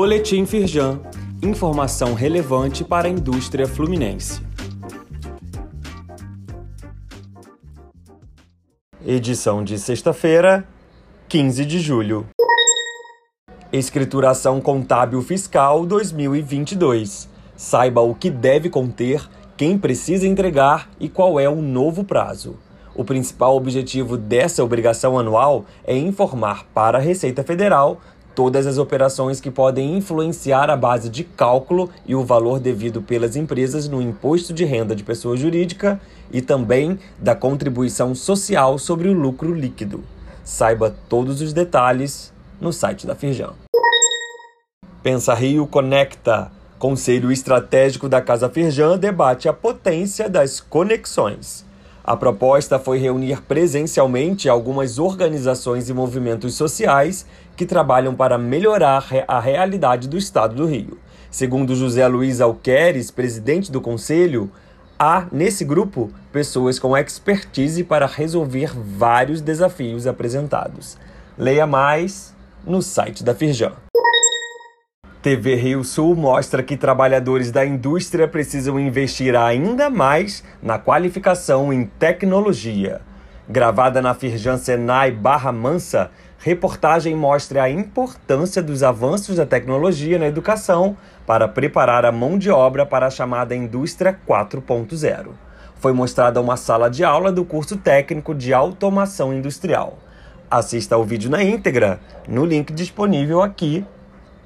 Boletim Firjan. Informação relevante para a indústria fluminense. Edição de sexta-feira, 15 de julho. Escrituração Contábil Fiscal 2022. Saiba o que deve conter, quem precisa entregar e qual é o novo prazo. O principal objetivo dessa obrigação anual é informar para a Receita Federal todas as operações que podem influenciar a base de cálculo e o valor devido pelas empresas no imposto de renda de pessoa jurídica e também da contribuição social sobre o lucro líquido. Saiba todos os detalhes no site da Firjan. Pensa Rio Conecta. Conselho Estratégico da Casa Firjan debate a potência das conexões. A proposta foi reunir presencialmente algumas organizações e movimentos sociais que trabalham para melhorar a realidade do Estado do Rio. Segundo José Luiz Alqueres, presidente do conselho, há nesse grupo pessoas com expertise para resolver vários desafios apresentados. Leia mais no site da Firjan. TV Rio Sul mostra que trabalhadores da indústria precisam investir ainda mais na qualificação em tecnologia. Gravada na Firjan Senai Barra Mansa, reportagem mostra a importância dos avanços da tecnologia na educação para preparar a mão de obra para a chamada Indústria 4.0. Foi mostrada uma sala de aula do curso técnico de automação industrial. Assista ao vídeo na íntegra no link disponível aqui